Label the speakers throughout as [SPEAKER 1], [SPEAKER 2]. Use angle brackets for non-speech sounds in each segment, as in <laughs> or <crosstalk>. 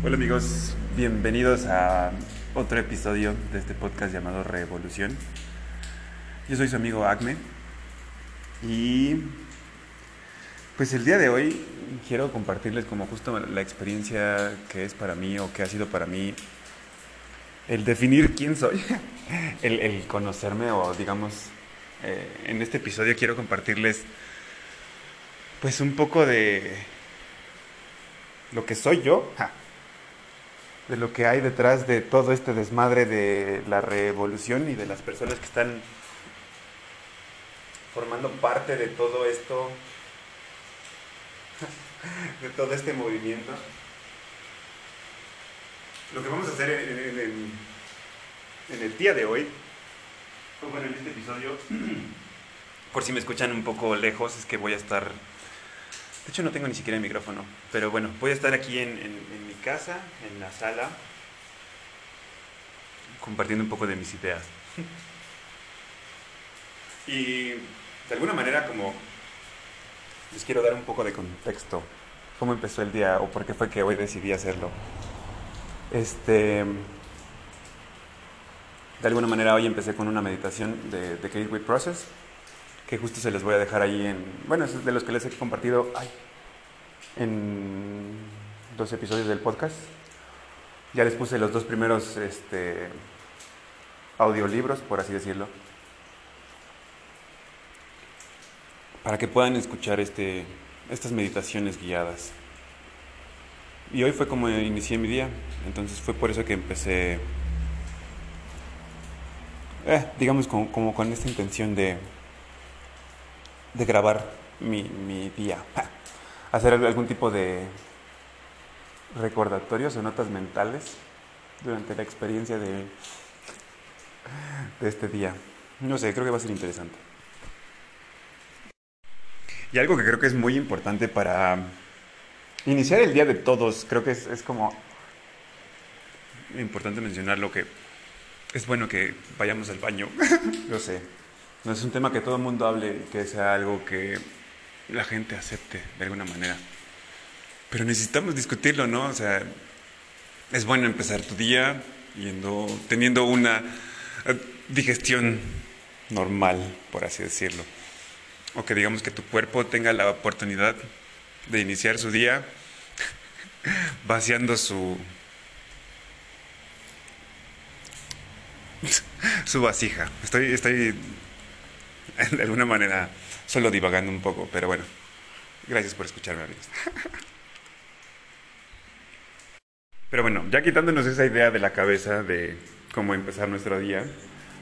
[SPEAKER 1] Hola amigos, bienvenidos a otro episodio de este podcast llamado Revolución. Yo soy su amigo Acme y pues el día de hoy quiero compartirles como justo la experiencia que es para mí o que ha sido para mí el definir quién soy, <laughs> el, conocerme o digamos eh, en este episodio quiero compartirles pues un poco de lo que soy yo de lo que hay detrás de todo este desmadre de la revolución y de las personas que están formando parte de todo esto, <laughs> de todo este movimiento. Lo que vamos a hacer en, el día de hoy, bueno, en este episodio, <clears throat> por si me escuchan un poco lejos, es que voy a estar de hecho no tengo ni siquiera el micrófono, pero bueno, voy a estar aquí en, mi casa, en la sala, compartiendo un poco de mis ideas. <laughs> y de alguna manera como les quiero dar un poco de contexto, cómo empezó el día o por qué fue que hoy decidí hacerlo. Este, de alguna manera hoy empecé con una meditación de The Gateway Process que justo se les voy a dejar ahí en, bueno, es de los que les he compartido en dos episodios del podcast. Ya les puse los dos primeros este, audiolibros, por así decirlo, para que puedan escuchar este, estas meditaciones guiadas. Y hoy fue como inicié mi día, entonces fue por eso que empecé, eh, digamos, como con esta intención de de grabar mi, mi día. Hacer algún tipo de recordatorios o notas mentales durante la experiencia de, de este día. No sé, creo que va a ser interesante. Y algo que creo que es muy importante para iniciar el día de todos, creo que es, es como importante mencionar lo que es bueno que vayamos al baño. Yo sé, no es un tema que todo el mundo hable y que sea algo que la gente acepte de alguna manera. Pero necesitamos discutirlo, ¿no? O sea, es bueno empezar tu día yendo, teniendo una eh, digestión normal, por así decirlo. O que digamos que tu cuerpo tenga la oportunidad de iniciar su día <laughs> vaciando su <laughs> su vasija. Estoy, estoy <laughs> de alguna manera solo divagando un poco, pero bueno, gracias por escucharme, amigos. Pero bueno, ya quitándonos esa idea de la cabeza de cómo empezar nuestro día,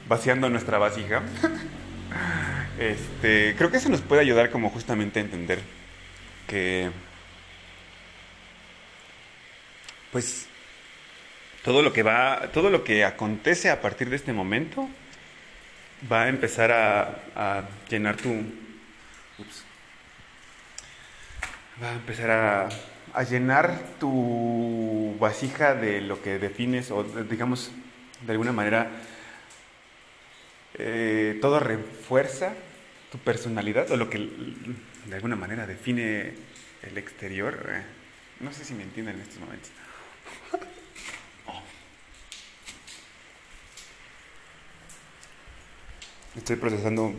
[SPEAKER 1] vaciando nuestra vasija, <laughs> este, creo que eso nos puede ayudar como justamente a entender que, pues, todo lo que va, todo lo que acontece a partir de este momento va a empezar a, llenar tu... va a empezar a, a, llenar tu vasija de lo que defines o digamos de alguna manera eh, todo refuerza tu personalidad o lo que de alguna manera define el exterior. Eh, no sé si me entienden en estos momentos. <laughs> Estoy procesando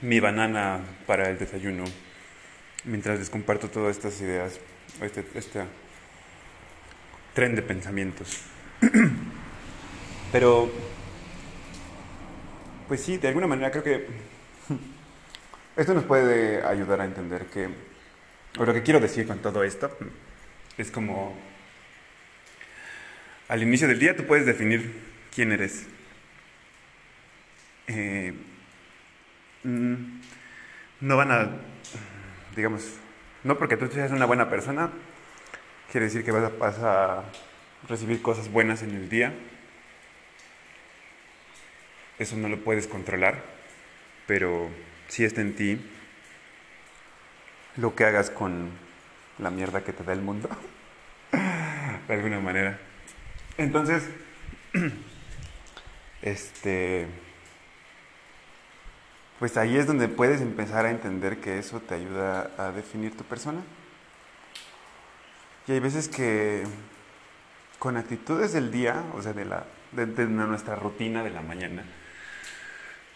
[SPEAKER 1] mi banana para el desayuno mientras les comparto todas estas ideas, este, este tren de pensamientos. <clears throat> Pero, pues sí, de alguna manera creo que <laughs> esto nos puede ayudar a entender que, o lo que quiero decir con todo esto, es como, al inicio del día tú puedes definir quién eres eh, mm, no van a, digamos, no porque tú seas una buena persona, quiere decir que vas a, recibir cosas buenas en el día. Eso no lo puedes controlar, pero si está en ti lo que hagas con la mierda que te da el mundo, <laughs> de alguna manera. Entonces, <clears throat> este pues ahí es donde puedes empezar a entender que eso te ayuda a definir tu persona. Y hay veces que con actitudes del día, o sea, de, la, de, nuestra rutina de la mañana,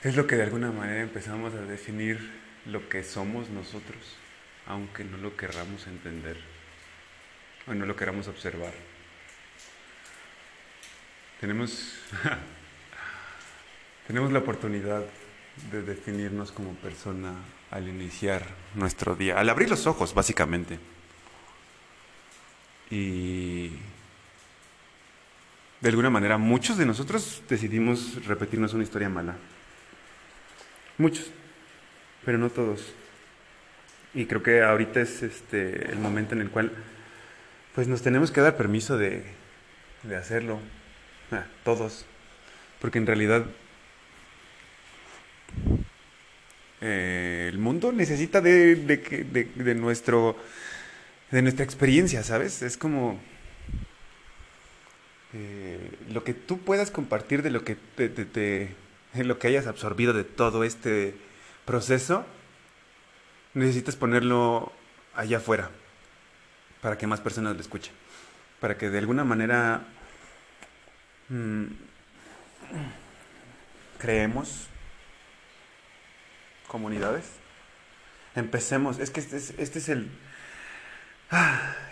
[SPEAKER 1] es lo que de alguna manera empezamos a definir lo que somos nosotros, aunque no lo querramos entender o no lo queramos observar. Tenemos, <laughs> tenemos la oportunidad de definirnos como persona al iniciar nuestro día, al abrir los ojos, básicamente. Y de alguna manera muchos de nosotros decidimos repetirnos una historia mala. Muchos, pero no todos. Y creo que ahorita es este el momento en el cual pues nos tenemos que dar permiso de, de hacerlo. Todos. Porque en realidad eh, el mundo necesita de, de, de, nuestro de nuestra experiencia, ¿sabes? Es como eh, lo que tú puedas compartir de lo que lo que hayas absorbido de todo este proceso, necesitas ponerlo allá afuera para que más personas lo escuchen, para que de alguna manera mmm, creemos comunidades. Empecemos, es que este es, este es el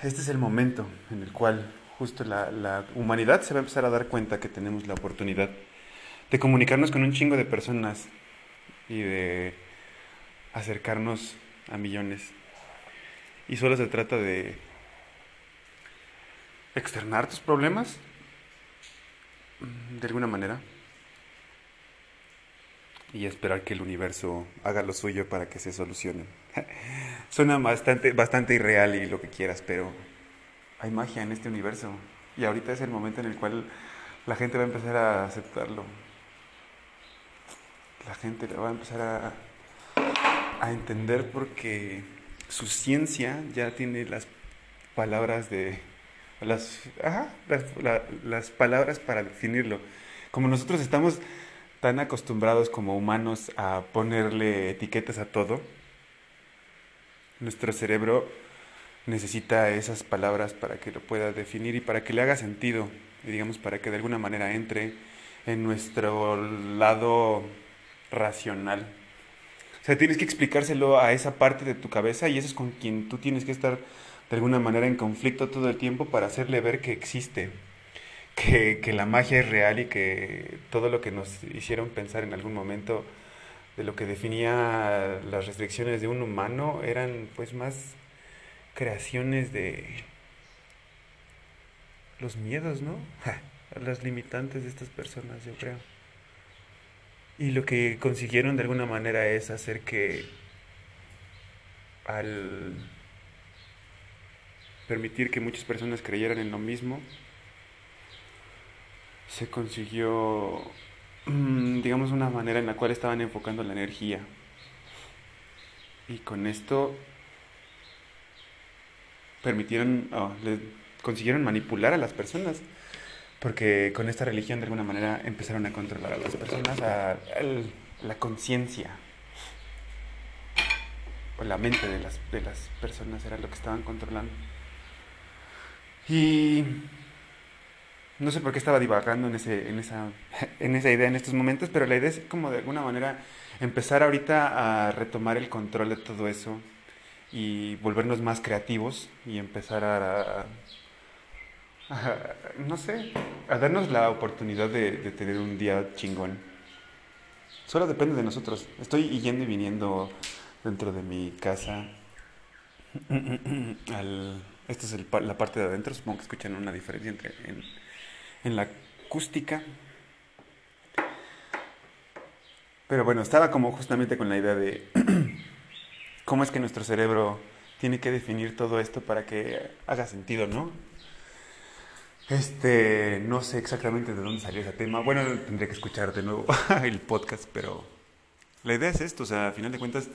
[SPEAKER 1] este es el momento en el cual justo la, la, humanidad se va a empezar a dar cuenta que tenemos la oportunidad de comunicarnos con un chingo de personas y de acercarnos a millones. Y solo se trata de externar tus problemas de alguna manera y esperar que el universo haga lo suyo para que se solucionen. <laughs> Suena bastante, bastante irreal y lo que quieras, pero hay magia en este universo. Y ahorita es el momento en el cual la gente va a empezar a aceptarlo. La gente va a empezar a, a entender porque su ciencia ya tiene las palabras de... Las, ajá, las, la, las palabras para definirlo. Como nosotros estamos tan acostumbrados como humanos a ponerle etiquetas a todo, nuestro cerebro necesita esas palabras para que lo pueda definir y para que le haga sentido, y digamos, para que de alguna manera entre en nuestro lado racional. O sea, tienes que explicárselo a esa parte de tu cabeza y eso es con quien tú tienes que estar de alguna manera en conflicto todo el tiempo para hacerle ver que existe que, que, la magia es real y que todo lo que nos hicieron pensar en algún momento de lo que definía las restricciones de un humano eran pues más creaciones de los miedos, ¿no? las limitantes de estas personas, yo creo. Y lo que consiguieron de alguna manera es hacer que al permitir que muchas personas creyeran en lo mismo, se consiguió, mm, digamos, una manera en la cual estaban enfocando la energía. Y con esto permitieron, consiguieron manipular a las personas. Porque con esta religión de alguna manera empezaron a controlar a las personas, a, a la conciencia o la mente de las, de las personas era lo que estaban controlando. Y no sé por qué estaba divagando en, ese, en, esa, <laughs> en esa idea en estos momentos, pero la idea es como de alguna manera empezar ahorita a retomar el control de todo eso y volvernos más creativos y empezar a, no sé, a darnos la oportunidad de, de, tener un día chingón. Solo depende de nosotros. Estoy yendo y viniendo dentro de mi casa <clears throat> al... Esta es el, la parte de adentro, supongo que escuchan una diferencia entre... En, en la acústica. Pero bueno, estaba como justamente con la idea de <clears throat> cómo es que nuestro cerebro tiene que definir todo esto para que haga sentido, ¿no? Este, no sé exactamente de dónde salió ese tema. Bueno, tendré que escuchar de nuevo <laughs> el podcast, pero la idea es esto, o sea, a final de cuentas,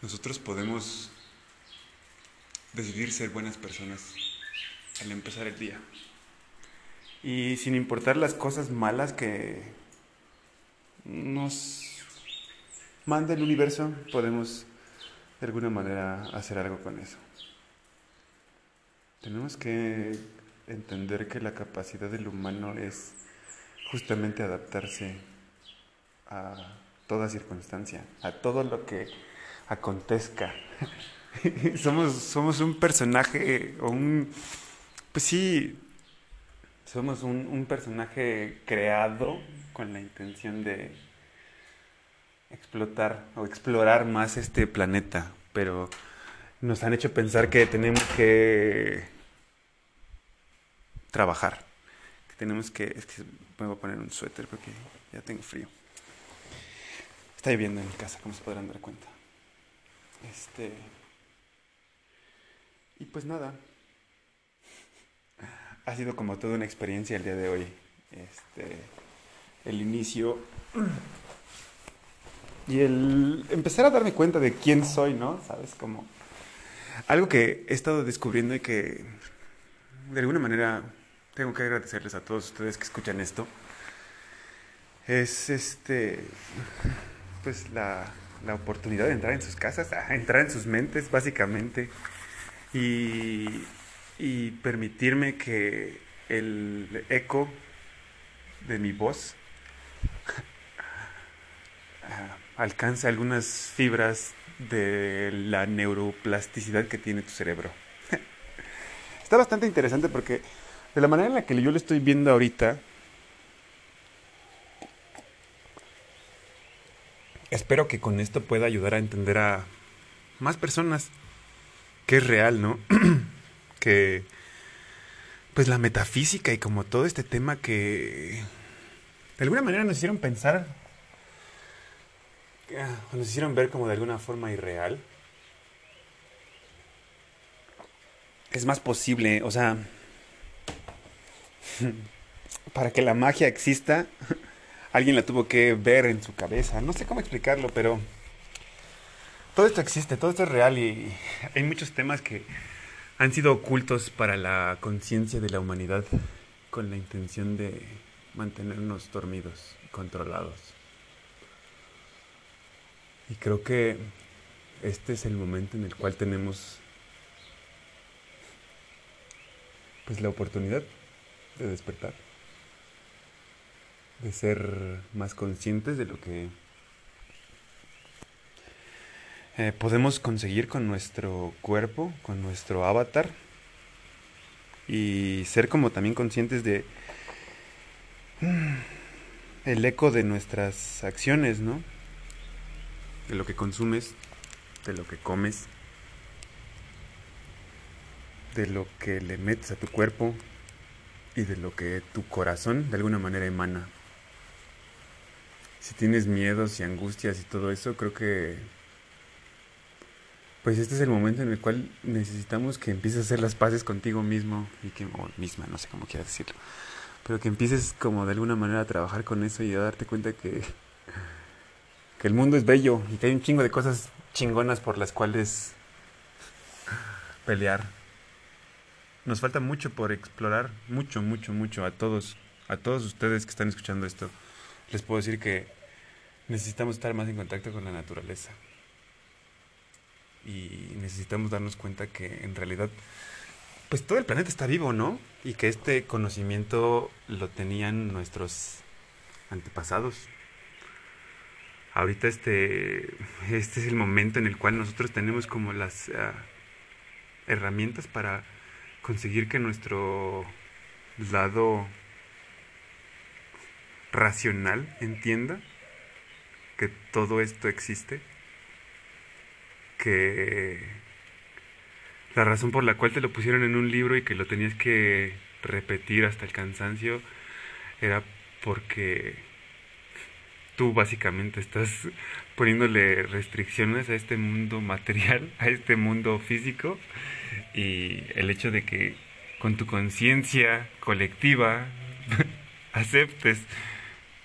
[SPEAKER 1] nosotros podemos decidir ser buenas personas al empezar el día. Y sin importar las cosas malas que nos manda el universo, podemos de alguna manera hacer algo con eso. Tenemos que entender que la capacidad del humano es justamente adaptarse a toda circunstancia, a todo lo que acontezca. <laughs> somos, somos un personaje o un... Pues sí, somos un, un personaje creado con la intención de explotar o explorar más este planeta, pero nos han hecho pensar que tenemos que trabajar, que tenemos que, es que me voy a poner un suéter porque ya tengo frío. Está lloviendo en mi casa, como se podrán dar cuenta. Este y pues nada, ha sido como toda una experiencia el día de hoy. Este, el inicio y el empezar a darme cuenta de quién soy, ¿no? Sabes, como algo que he estado descubriendo y que de alguna manera tengo que agradecerles a todos ustedes que escuchan esto. Es este, pues la, la oportunidad de entrar en sus casas, a <laughs> entrar en sus mentes, básicamente, y, y permitirme que el eco de mi voz <laughs> alcance algunas fibras de la neuroplasticidad que tiene tu cerebro. <laughs> Está bastante interesante porque de la manera en la que yo lo estoy viendo ahorita, espero que con esto pueda ayudar a entender a más personas que es real, ¿no? <clears throat> que pues la metafísica y como todo este tema que de alguna manera nos hicieron pensar ah, nos hicieron ver como de alguna forma irreal. Es más posible, o sea, <laughs> para que la magia exista, <laughs> alguien la tuvo que ver en su cabeza. No sé cómo explicarlo, pero todo esto existe, todo esto es real y <laughs> hay muchos temas que han sido ocultos para la conciencia de la humanidad con la intención de mantenernos dormidos, controlados. Y creo que este es el momento en el cual tenemos pues la oportunidad de despertar, de ser más conscientes de lo que eh, podemos conseguir con nuestro cuerpo, con nuestro avatar y ser como también conscientes de mm, el eco de nuestras acciones, ¿no? De lo que consumes, de lo que comes, de lo que le metes a tu cuerpo y de lo que tu corazón de alguna manera emana. Si tienes miedos y angustias y todo eso, creo que pues este es el momento en el cual necesitamos que empieces a hacer las paces contigo mismo y que o misma, no sé cómo quieras decirlo, pero que empieces como de alguna manera a trabajar con eso y a darte cuenta que que el mundo es bello y que hay un chingo de cosas chingonas por las cuales pelear. Nos falta mucho por explorar, mucho, mucho, mucho a todos, a todos ustedes que están escuchando esto. Les puedo decir que necesitamos estar más en contacto con la naturaleza y necesitamos darnos cuenta que en realidad pues todo el planeta está vivo, ¿no? Y que este conocimiento lo tenían nuestros antepasados. Ahorita este, este es el momento en el cual nosotros tenemos como las ah, herramientas para conseguir que nuestro lado racional entienda que todo esto existe que la razón por la cual te lo pusieron en un libro y que lo tenías que repetir hasta el cansancio era porque tú básicamente estás poniéndole restricciones a este mundo material, <laughs> a este mundo físico y el hecho de que con tu conciencia colectiva <laughs> aceptes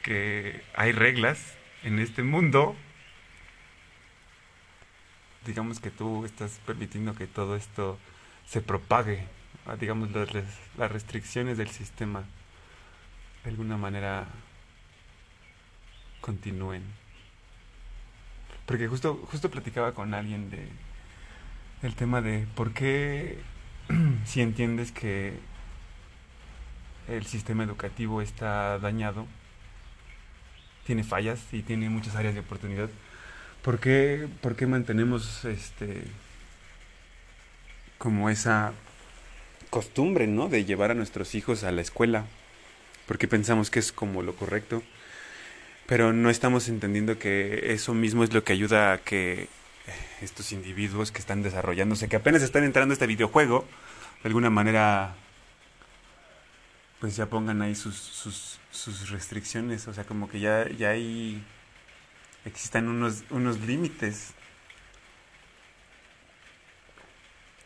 [SPEAKER 1] que hay reglas en este mundo digamos que tú estás permitiendo que todo esto se propague, digamos las, las restricciones del sistema de alguna manera continúen. Porque justo, justo platicaba con alguien de el tema de por qué <clears throat> si entiendes que el sistema educativo está dañado, tiene fallas y tiene muchas áreas de oportunidad. ¿Por qué, por qué mantenemos este como esa costumbre, ¿no? De llevar a nuestros hijos a la escuela, porque pensamos que es como lo correcto, pero no estamos entendiendo que eso mismo es lo que ayuda a que estos individuos que están desarrollándose, que apenas están entrando a este videojuego, de alguna manera, pues ya pongan ahí sus, sus, sus restricciones, o sea, como que ya, ya hay, existan unos, unos límites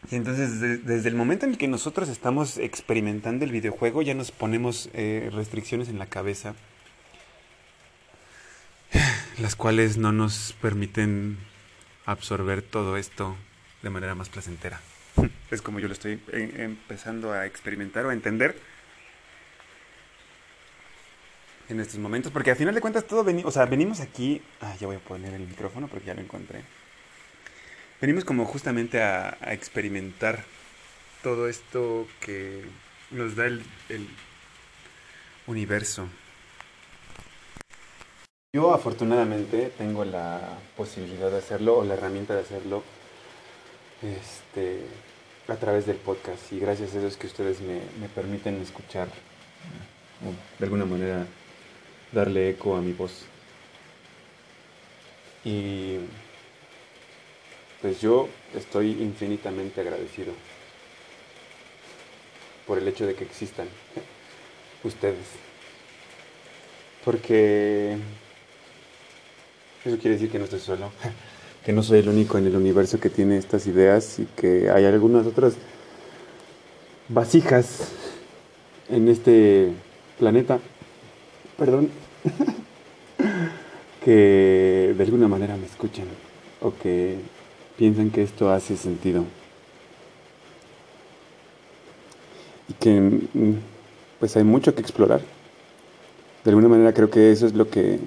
[SPEAKER 1] Y entonces desde el momento en el que nosotros estamos experimentando el videojuego ya nos ponemos eh, restricciones en la cabeza, las cuales no nos permiten absorber todo esto de manera más placentera. Es como yo lo estoy eh, empezando a experimentar o a entender en estos momentos, porque al final de cuentas todo venimos, o sea, venimos aquí, ah, ya voy a poner el micrófono porque ya lo encontré. Venimos como justamente a, experimentar todo esto que nos da el, universo. Yo afortunadamente tengo la posibilidad de hacerlo o la herramienta de hacerlo este, a través del podcast y gracias a eso es que ustedes me, me permiten escuchar, de alguna manera darle eco a mi voz. Y pues yo estoy infinitamente agradecido por el hecho de que existan ustedes. Porque eso quiere decir que no estoy solo, <laughs> que no soy el único en el universo que tiene estas ideas y que hay algunas otras vasijas en este planeta, perdón, <laughs> que de alguna manera me escuchan o que piensan que esto hace sentido. Y que mm, pues hay mucho que explorar. De alguna manera creo que eso es lo que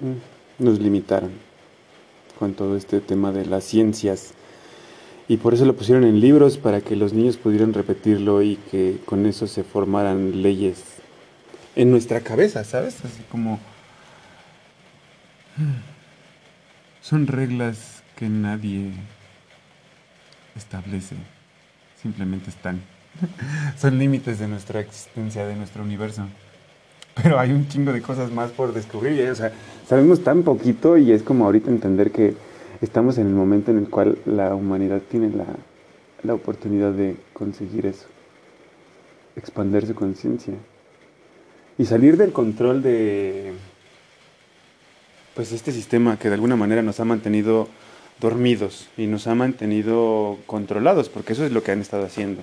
[SPEAKER 1] mm, nos limitaron con todo este tema de las ciencias. Y por eso lo pusieron en libros para que los niños pudieran repetirlo y que con eso se formaran leyes en nuestra cabeza, ¿sabes? Así como son reglas que nadie establece, simplemente están. <laughs> Son límites de nuestra existencia, de nuestro universo. Pero hay un chingo de cosas más por descubrir. ¿eh? O sea, sabemos tan poquito y es como ahorita entender que estamos en el momento en el cual la humanidad tiene la, la oportunidad de conseguir eso. Expander su conciencia. Y salir del control de pues este sistema que de alguna manera nos ha mantenido dormidos y nos ha mantenido controlados, porque eso es lo que han estado haciendo.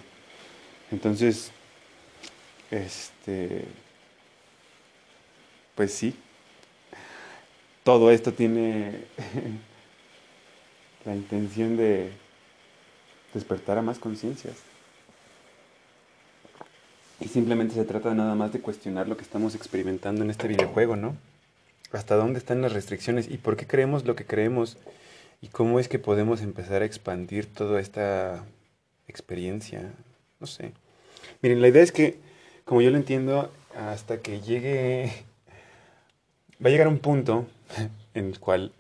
[SPEAKER 1] Entonces, este, pues sí, todo esto tiene <laughs> la intención de despertar a más conciencias. Y simplemente se trata nada más de cuestionar lo que estamos experimentando en este videojuego, ¿no? hasta dónde están las restricciones y por qué creemos lo que creemos y cómo es que podemos empezar a expandir toda esta experiencia. No sé. Miren, la idea es que, como yo lo entiendo, hasta que llegue, va a llegar un punto <laughs> en el cual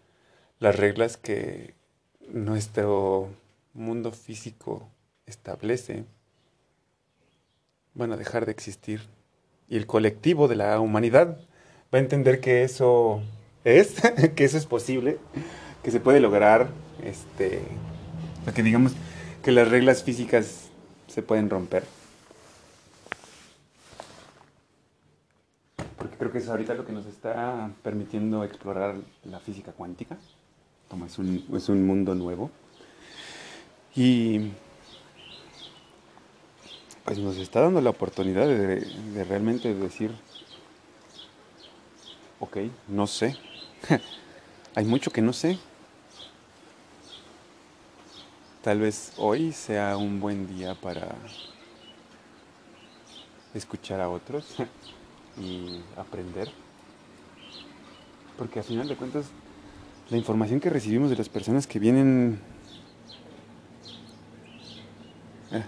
[SPEAKER 1] las reglas que nuestro mundo físico establece van a dejar de existir y el colectivo de la humanidad va a entender que eso es, <laughs> que eso es posible, que se puede lograr, este, que digamos que las reglas físicas se pueden romper. Porque creo que es ahorita lo que nos está permitiendo explorar la física cuántica. Como es un, es un mundo nuevo. Y pues nos está dando la oportunidad de, de realmente decir, Ok, no sé. <laughs> Hay mucho que no sé. Tal vez hoy sea un buen día para escuchar a otros <laughs> y aprender. Porque al final de cuentas, la información que recibimos de las personas que vienen... Eh,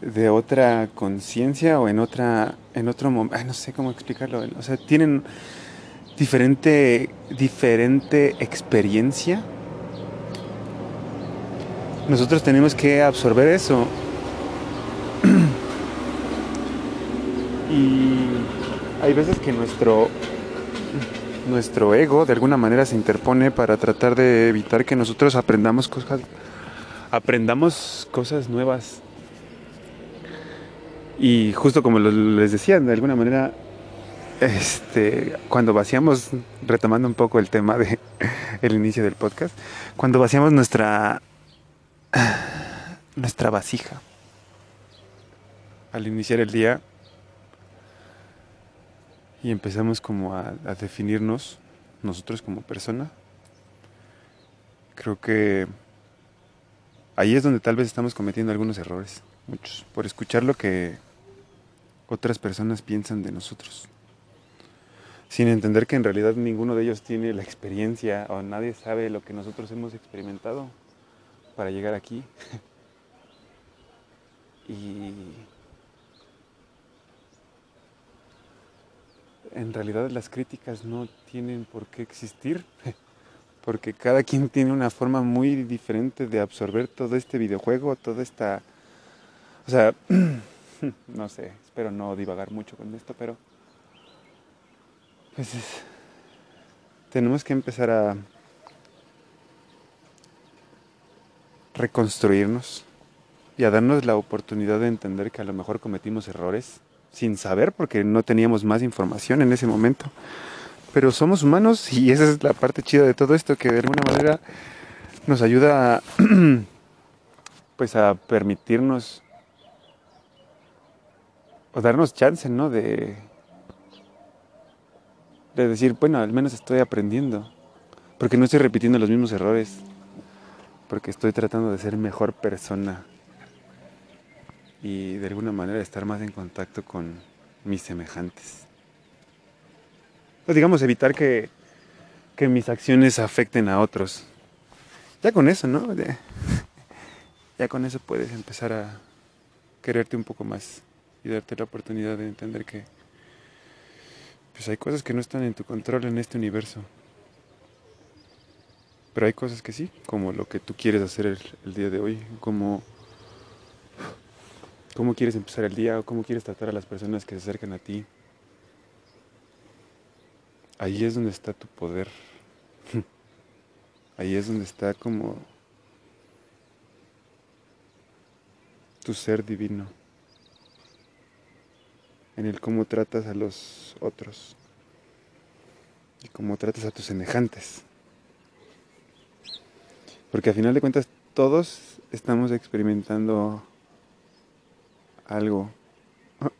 [SPEAKER 1] de otra conciencia o en otra en otro momento, no sé cómo explicarlo, o sea, tienen diferente diferente experiencia. Nosotros tenemos que absorber eso. <clears throat> y hay veces que nuestro nuestro ego de alguna manera se interpone para tratar de evitar que nosotros aprendamos cosas aprendamos cosas nuevas. Y justo como les decía, de alguna manera, este, cuando vaciamos, retomando un poco el tema de <laughs> el inicio del podcast, cuando vaciamos nuestra <sighs> nuestra vasija al iniciar el día y empezamos como a, definirnos nosotros como persona, creo que ahí es donde tal vez estamos cometiendo algunos errores muchos, por escuchar lo que otras personas piensan de nosotros, sin entender que en realidad ninguno de ellos tiene la experiencia o nadie sabe lo que nosotros hemos experimentado para llegar aquí. <laughs> y en realidad las críticas no tienen por qué existir, <laughs> porque cada quien tiene una forma muy diferente de absorber todo este videojuego, toda esta o sea, <clears throat> no sé, espero no divagar mucho con esto, pero pues tenemos que empezar a reconstruirnos y a darnos la oportunidad de entender que a lo mejor cometimos errores sin saber porque no teníamos más información en ese momento. Pero somos humanos y <laughs> esa es la parte chida de todo esto que de alguna manera nos ayuda a, <clears throat> pues a permitirnos o darnos chance, ¿no? De, de decir, bueno, al menos estoy aprendiendo, porque no estoy repitiendo los mismos errores, porque estoy tratando de ser mejor persona y de alguna manera estar más en contacto con mis semejantes. O digamos, evitar que, que mis acciones afecten a otros. Ya con eso, ¿no? <laughs> ya con eso puedes empezar a quererte un poco más y darte la oportunidad de entender que pues hay cosas que no están en tu control en este universo. Pero hay cosas que sí, como lo que tú quieres hacer el, día de hoy, como cómo quieres empezar el día o cómo quieres tratar a las personas que se acercan a ti. Ahí es donde está tu poder. <laughs> Ahí es donde está como tu ser divino en el cómo tratas a los otros y cómo tratas a tus semejantes. Porque a final de cuentas todos estamos experimentando algo. <laughs>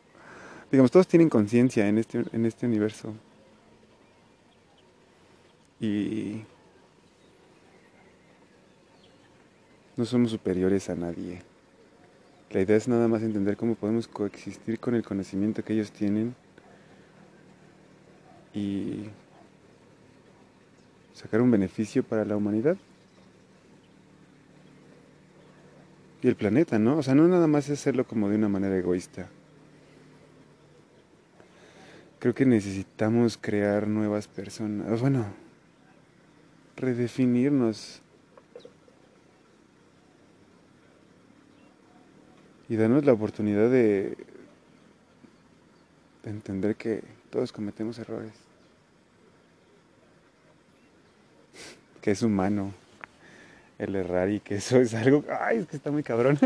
[SPEAKER 1] Digamos, todos tienen conciencia en este, en este universo. Y no somos superiores a nadie. La idea es nada más entender cómo podemos coexistir con el conocimiento que ellos tienen y sacar un beneficio para la humanidad y el planeta, ¿no? O sea, no nada más es hacerlo como de una manera egoísta. Creo que necesitamos crear nuevas personas, bueno, redefinirnos y darnos la oportunidad de, de entender que todos cometemos errores, <laughs> que es humano el errar y que eso es algo, ay, es que está muy cabrón,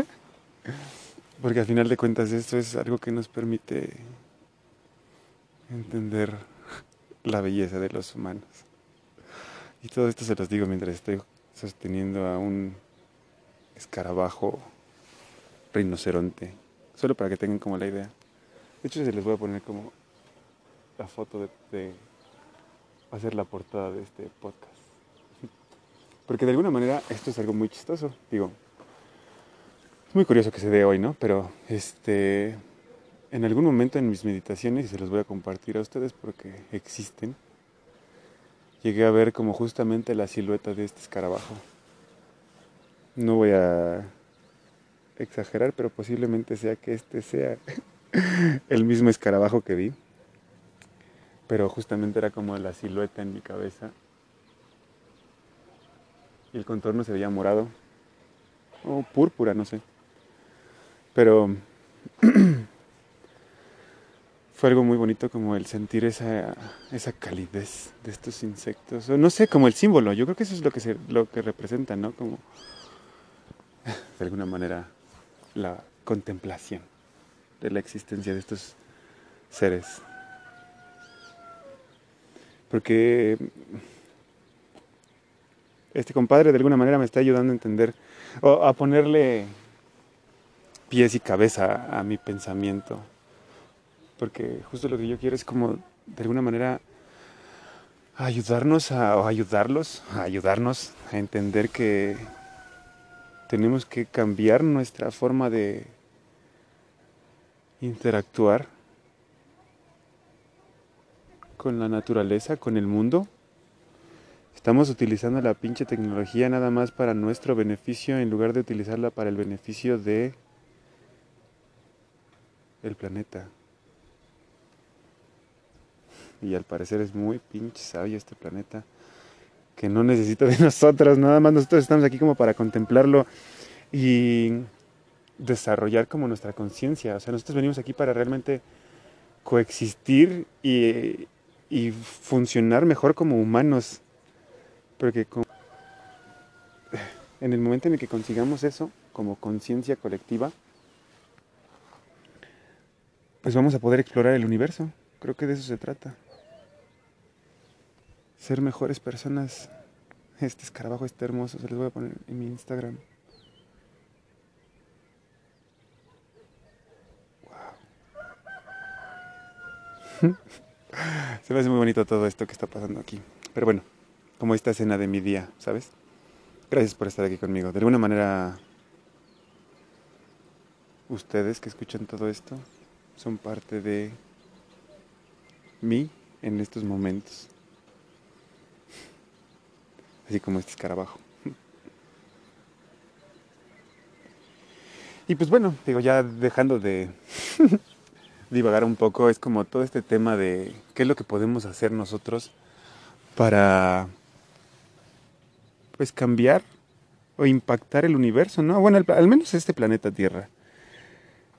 [SPEAKER 1] porque al final de cuentas esto es algo que nos permite entender la belleza de los humanos. Y todo esto se los digo mientras estoy sosteniendo a un escarabajo rinoceronte. Solo para que tengan como la idea. De hecho, se les voy a poner como la foto de, de hacer la portada de este podcast. Porque de alguna manera esto es algo muy chistoso. Digo, es muy curioso que se dé hoy, ¿no? Pero este, en algún momento en mis meditaciones, y se los voy a compartir a ustedes porque existen, llegué a ver como justamente la silueta de este escarabajo. No voy a exagerar, pero posiblemente sea que este sea <laughs> el mismo escarabajo que vi. Pero justamente era como la silueta en mi cabeza. Y el contorno se veía morado. O púrpura, no sé. Pero <clears throat> fue algo muy bonito como el sentir esa, esa calidez de estos insectos. No sé, como el símbolo. Yo creo que eso es lo que, lo que representa, ¿no? Como <laughs> de alguna manera la contemplación de la existencia de estos seres. Porque este compadre de alguna manera me está ayudando a entender o a ponerle pies y cabeza a mi pensamiento. Porque justo lo que yo quiero es como de alguna manera ayudarnos a, ayudarlos, a ayudarnos a entender que tenemos que cambiar nuestra forma de interactuar con la naturaleza, con el mundo. Estamos utilizando la pinche tecnología nada más para nuestro beneficio en lugar de utilizarla para el beneficio de el planeta. Y al parecer es muy pinche sabio este planeta que no necesita de <laughs> nosotros, nada más nosotros estamos aquí como para contemplarlo y desarrollar como nuestra conciencia. O sea, nosotros venimos aquí para realmente coexistir y, y funcionar mejor como humanos. Porque <sighs> en el momento en el que consigamos eso, como conciencia colectiva, pues vamos a poder explorar el universo. Creo que de eso se trata ser mejores personas. Este escarabajo está hermoso, se los voy a poner en mi Instagram. Wow. <laughs> se me hace muy bonito todo esto que está pasando aquí. Pero bueno, como esta escena de mi día, ¿sabes? Gracias por estar aquí conmigo. De alguna manera, ustedes que escuchan todo esto son parte de mí en estos momentos así como este escarabajo. Y pues bueno, digo, ya dejando de <laughs> divagar un poco, es como todo este tema de qué es lo que podemos hacer nosotros para pues cambiar o impactar el universo, ¿no? Bueno, al, menos este planeta Tierra.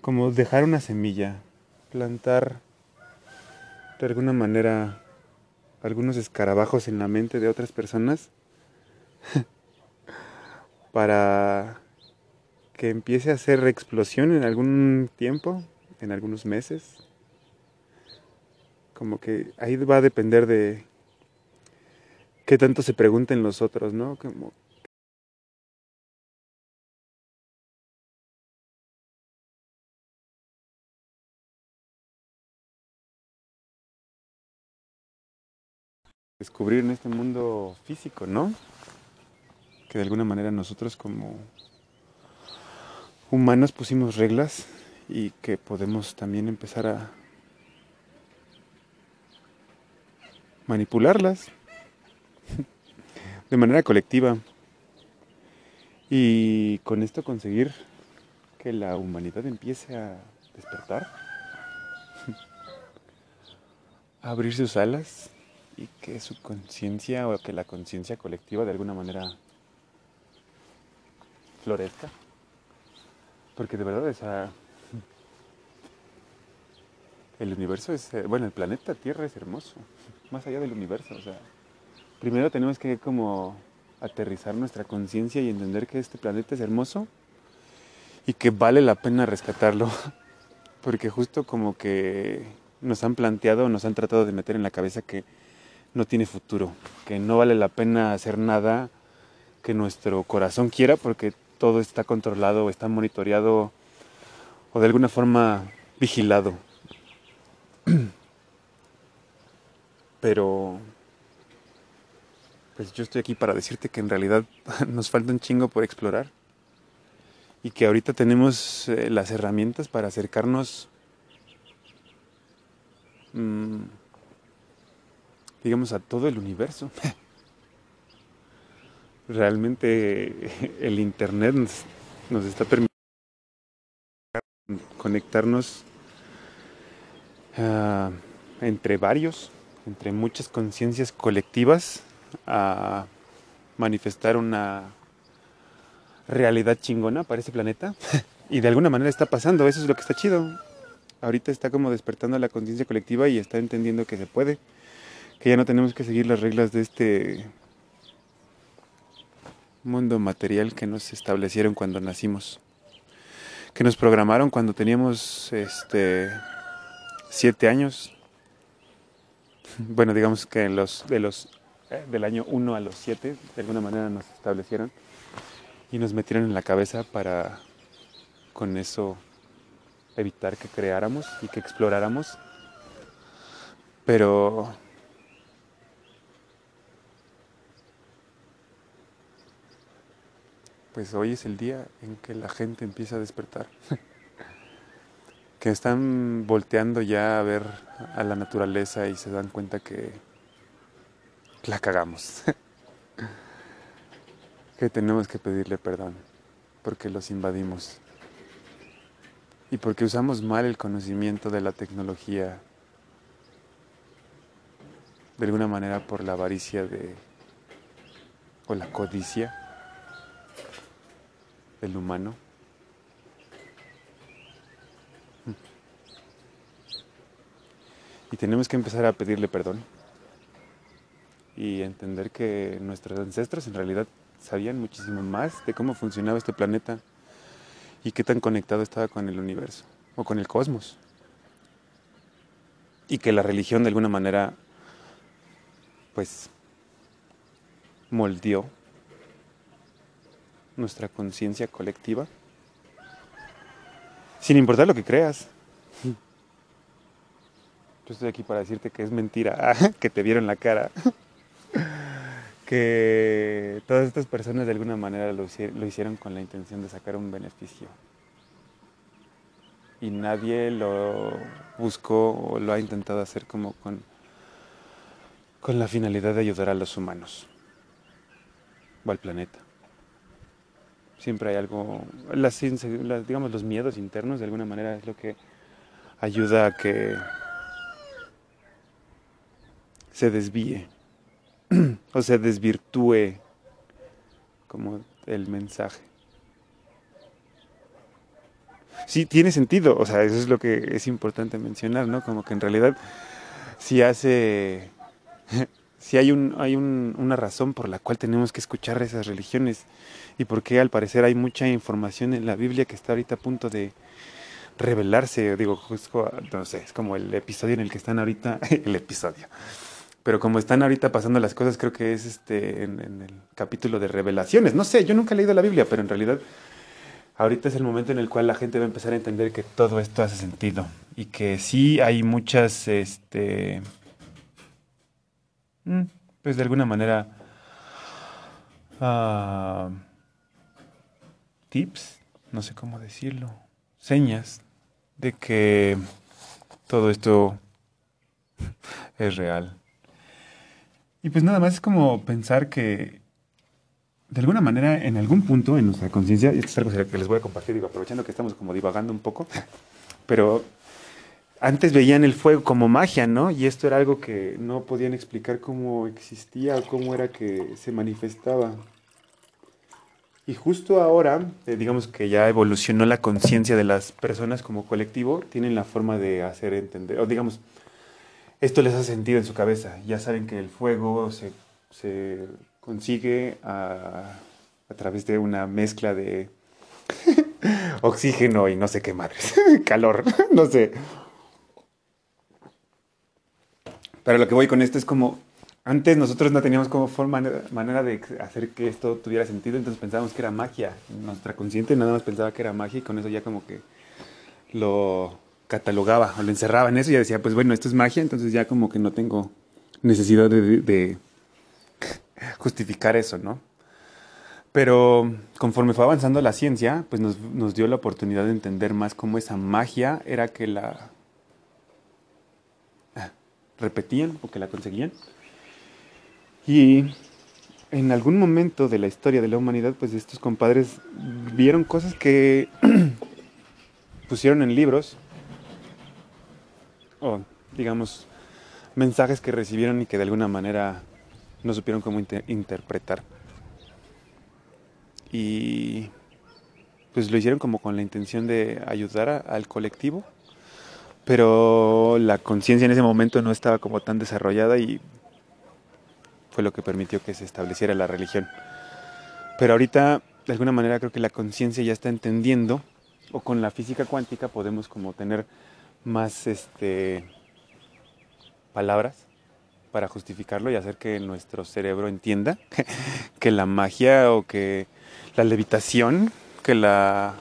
[SPEAKER 1] Como dejar una semilla, plantar de alguna manera algunos escarabajos en la mente de otras personas <laughs> para que empiece a hacer explosión en algún tiempo, en algunos meses. Como que ahí va a depender de qué tanto se pregunten los otros, ¿no? Descubrir en este mundo físico, ¿no? que de alguna manera nosotros como humanos pusimos reglas y que podemos también empezar a manipularlas de manera colectiva y con esto conseguir que la humanidad empiece a despertar, a <laughs> abrir sus alas y que su conciencia o que la conciencia colectiva de alguna manera florezca. Porque de verdad, esa, <laughs> el universo es, eh, bueno, el planeta Tierra es hermoso, <laughs> más allá del universo. O sea, primero tenemos que como aterrizar nuestra conciencia y entender que este planeta es hermoso y que vale la pena rescatarlo. <laughs> Porque justo como que nos han planteado, nos han tratado de meter en la cabeza que no tiene futuro, que no vale la pena hacer nada que nuestro corazón quiera porque todo está controlado, está monitoreado o de alguna forma vigilado. <clears throat> Pero pues yo estoy aquí para decirte que en realidad <laughs> nos falta un chingo por explorar y que ahorita tenemos eh, las herramientas para acercarnos, mm, digamos, a todo el universo. <laughs> realmente <laughs> el Internet nos, está permitiendo conectarnos ah, entre varios, entre muchas conciencias colectivas, a manifestar una realidad chingona para ese planeta. <laughs> y de alguna manera está pasando, eso es lo que está chido. Ahorita está como despertando la conciencia colectiva y está entendiendo que se puede, que ya no tenemos que seguir las reglas de este mundo material que nos establecieron cuando nacimos, que nos programaron cuando teníamos este siete años. <laughs> Bueno, digamos que en los de los eh, del año 1 a los 7 de alguna manera nos establecieron y nos metieron en la cabeza para con eso evitar que creáramos y que exploráramos. Pero pues hoy es el día en que la gente empieza a despertar. <laughs> que están volteando ya a ver a la naturaleza y se dan cuenta que la cagamos. <laughs> que tenemos que pedirle perdón porque los invadimos y porque usamos mal el conocimiento de la tecnología de alguna manera por la avaricia de o la codicia del humano. Y tenemos que empezar a pedirle perdón y entender que nuestros ancestros en realidad sabían muchísimo más de cómo funcionaba este planeta y qué tan conectado estaba con el universo o con el cosmos. Y que la religión de alguna manera pues moldeó nuestra conciencia colectiva sin importar lo que creas. Yo estoy aquí para decirte que es mentira, <laughs> que te vieron la cara que todas estas personas de alguna manera lo, hicieron con la intención de sacar un beneficio. Y nadie lo buscó o lo ha intentado hacer como con, con la finalidad de ayudar a los humanos o al planeta. Siempre hay algo, las, digamos los miedos internos de alguna manera es lo que ayuda a que se desvíe <clears throat> o se desvirtúe como el mensaje. Sí, tiene sentido, o sea, eso es lo que es importante mencionar, ¿no? Como que en realidad si hace, <laughs> si hay, un, hay un, una razón por la cual tenemos que escuchar esas religiones y porque al parecer hay mucha información en la Biblia que está ahorita a punto de revelarse, digo, no sé, es como el episodio en el que están ahorita, <laughs> el episodio, pero como están ahorita pasando las cosas, creo que es este en, el capítulo de revelaciones. No sé, yo nunca he leído la Biblia, pero en realidad ahorita es el momento en el cual la gente va a empezar a entender que todo esto hace sentido y que sí hay muchas, este, mm, pues de alguna manera, uh, tips, no sé cómo decirlo, señas de que todo esto <laughs> es real. Y pues nada más es como pensar que de alguna manera en algún punto en nuestra conciencia, y esto es algo que les voy a compartir, digo, aprovechando que estamos como divagando un poco, pero antes veían el fuego como magia, ¿no? Y esto era algo que no podían explicar cómo existía o cómo era que se manifestaba. Y justo ahora, eh, digamos que ya evolucionó la conciencia de las personas como colectivo, tienen la forma de hacer entender, o digamos, esto les ha sentido en su cabeza. Ya saben que el fuego se, se consigue a, a, través de una mezcla de <laughs> oxígeno y no sé qué madres, <laughs> calor, <laughs> no sé. Pero lo que voy con esto es como, antes nosotros no teníamos como forma, manera de hacer que esto tuviera sentido, entonces pensábamos que era magia. Nuestra consciente nada más pensaba que era magia y con eso ya como que lo catalogaba o lo encerraba en eso y decía, pues bueno, esto es magia, entonces ya como que no tengo necesidad de, <laughs> justificar eso, ¿no? Pero conforme fue avanzando la ciencia, pues nos, nos, dio la oportunidad de entender más cómo esa magia era que la ah, repetían o que la conseguían. Y en algún momento de la historia de la humanidad, pues estos compadres vieron cosas que <clears throat> pusieron en libros, o digamos, mensajes que recibieron y que de alguna manera no supieron cómo interpretar. Y pues lo hicieron como con la intención de ayudar al colectivo, pero la conciencia en ese momento no estaba como tan desarrollada y fue lo que permitió que se estableciera la religión. Pero ahorita, de alguna manera, creo que la conciencia ya está entendiendo, o con la física cuántica podemos como tener más este, palabras para justificarlo y hacer que nuestro cerebro entienda <laughs> que la magia o que la levitación, que la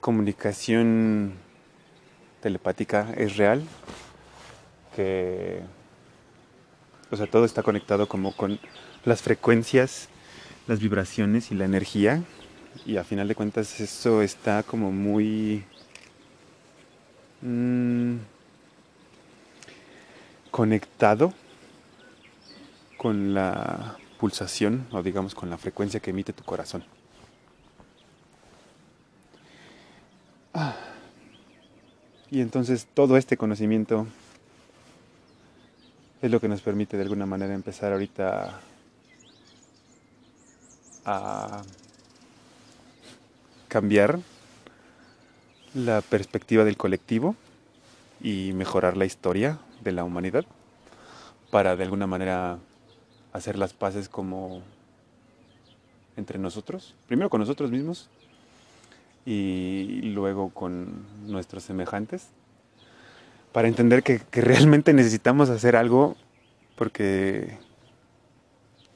[SPEAKER 1] comunicación telepática es real, que o sea, todo está conectado como con las frecuencias, las vibraciones y la energía. Y a final de cuentas eso está como muy mmm, conectado con la pulsación o digamos con la frecuencia que emite tu corazón. Ah. Y entonces todo este conocimiento es lo que nos permite de alguna manera empezar ahorita a cambiar la perspectiva del colectivo y mejorar la historia de la humanidad para de alguna manera hacer las paces como entre nosotros, primero con nosotros mismos y luego con nuestros semejantes, para entender que, realmente necesitamos hacer algo porque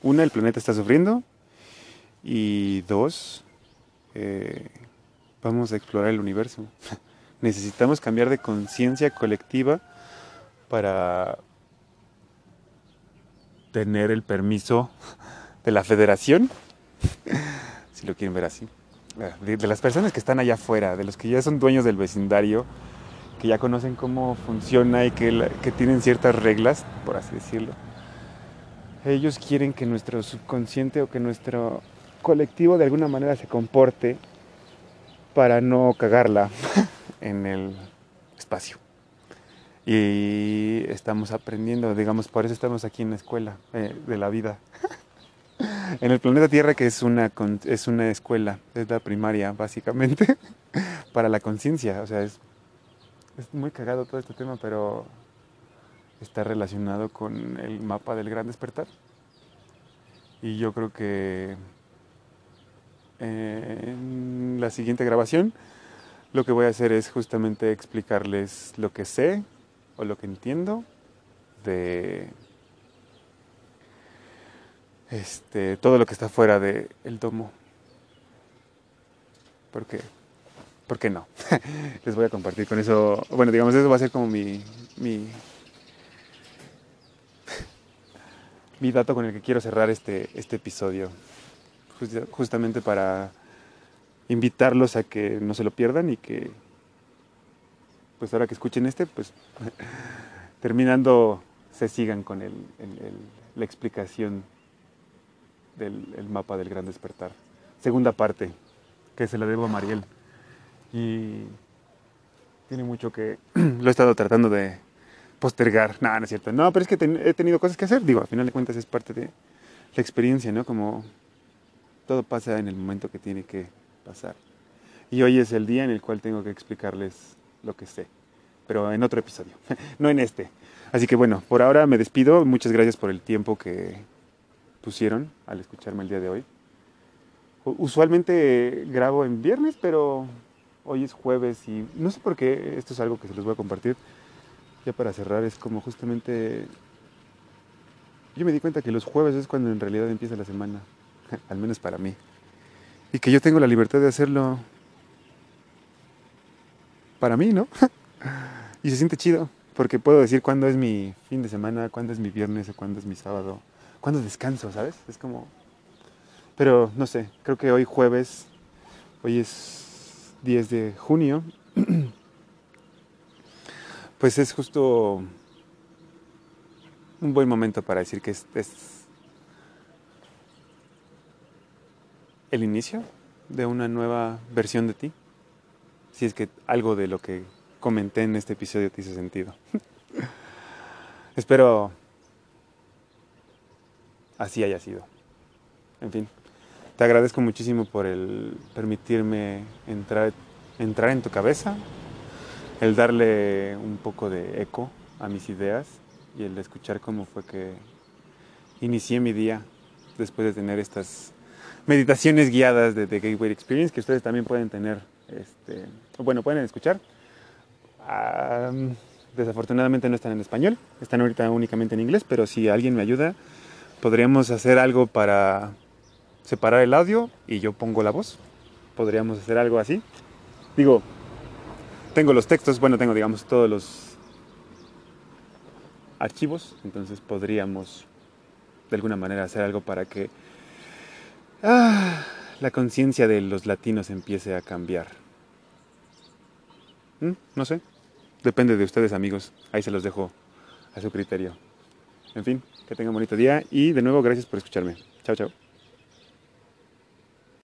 [SPEAKER 1] una, el planeta está sufriendo y dos, eh, vamos a explorar el universo. <laughs> Necesitamos cambiar de conciencia colectiva para tener el permiso <laughs> de la federación, <laughs> si lo quieren ver así, de, las personas que están allá afuera, de los que ya son dueños del vecindario, que ya conocen cómo funciona y que, que tienen ciertas reglas, por así decirlo. Ellos quieren que nuestro subconsciente o que nuestro colectivo de alguna manera se comporte para no cagarla en el espacio y estamos aprendiendo, digamos, por eso estamos aquí en la escuela eh, de la vida. en el planeta Tierra, que es una, es una escuela, es la primaria, básicamente, <laughs> para la conciencia. O sea, es, es muy cagado todo este tema, pero está relacionado con el mapa del gran despertar. Y yo creo que en la siguiente grabación lo que voy a hacer es justamente explicarles lo que sé o lo que entiendo de este, todo lo que está fuera del el domo. ¿Por qué? ¿Por qué no? <laughs> Les voy a compartir con eso. Bueno, digamos, eso va a ser como mi, mi, <laughs> mi dato con el que quiero cerrar este, este episodio. Justamente para invitarlos a que no se lo pierdan y que pues ahora que escuchen este, pues <laughs> terminando se sigan con el, la explicación del mapa del gran despertar. Segunda parte, que se la debo a Mariel. Y tiene mucho que... <clears throat> lo he estado tratando de postergar. No, no es cierto. No, pero es que he tenido cosas que hacer. Digo, al final de cuentas es parte de la experiencia, ¿no? Como todo pasa en el momento que tiene que pasar. Y hoy es el día en el cual tengo que explicarles lo que sé, pero en otro episodio, <laughs> no en este. Así que bueno, por ahora me despido. Muchas gracias por el tiempo que pusieron al escucharme el día de hoy. Usualmente grabo en viernes, pero hoy es jueves y no sé por qué, esto es algo que se los voy a compartir. Ya para cerrar, es como justamente... Yo me di cuenta que los jueves es cuando en realidad empieza la semana, <laughs> al menos para mí. Y que yo tengo la libertad de hacerlo para mí, ¿no? <laughs> y se siente chido, porque puedo decir cuándo es mi fin de semana, cuándo es mi viernes o cuándo es mi sábado, cuándo descanso, ¿sabes? Es como... Pero no sé, creo que hoy jueves, hoy es 10 de junio, <clears throat> pues es justo un buen momento para decir que es, es el inicio de una nueva versión de ti si es que algo de lo que comenté en este episodio te hizo sentido. <laughs> Espero así haya sido. En fin, te agradezco muchísimo por el permitirme entrar, entrar en tu cabeza, el darle un poco de eco a mis ideas y el escuchar cómo fue que inicié mi día después de tener estas meditaciones guiadas de Gateway Experience que ustedes también pueden tener, este, bueno, pueden escuchar. desafortunadamente no están en español, están ahorita únicamente en inglés, pero si alguien me ayuda, podríamos hacer algo para separar el audio y yo pongo la voz. Podríamos hacer algo así. Digo, tengo los textos, bueno, tengo digamos todos los archivos, entonces podríamos de alguna manera hacer algo para que ah, la conciencia de los latinos empiece a cambiar. ¿Mm? No sé, depende de ustedes amigos, ahí se los dejo a su criterio. En fin, que tengan un bonito día y de nuevo gracias por escucharme. Chao, chao.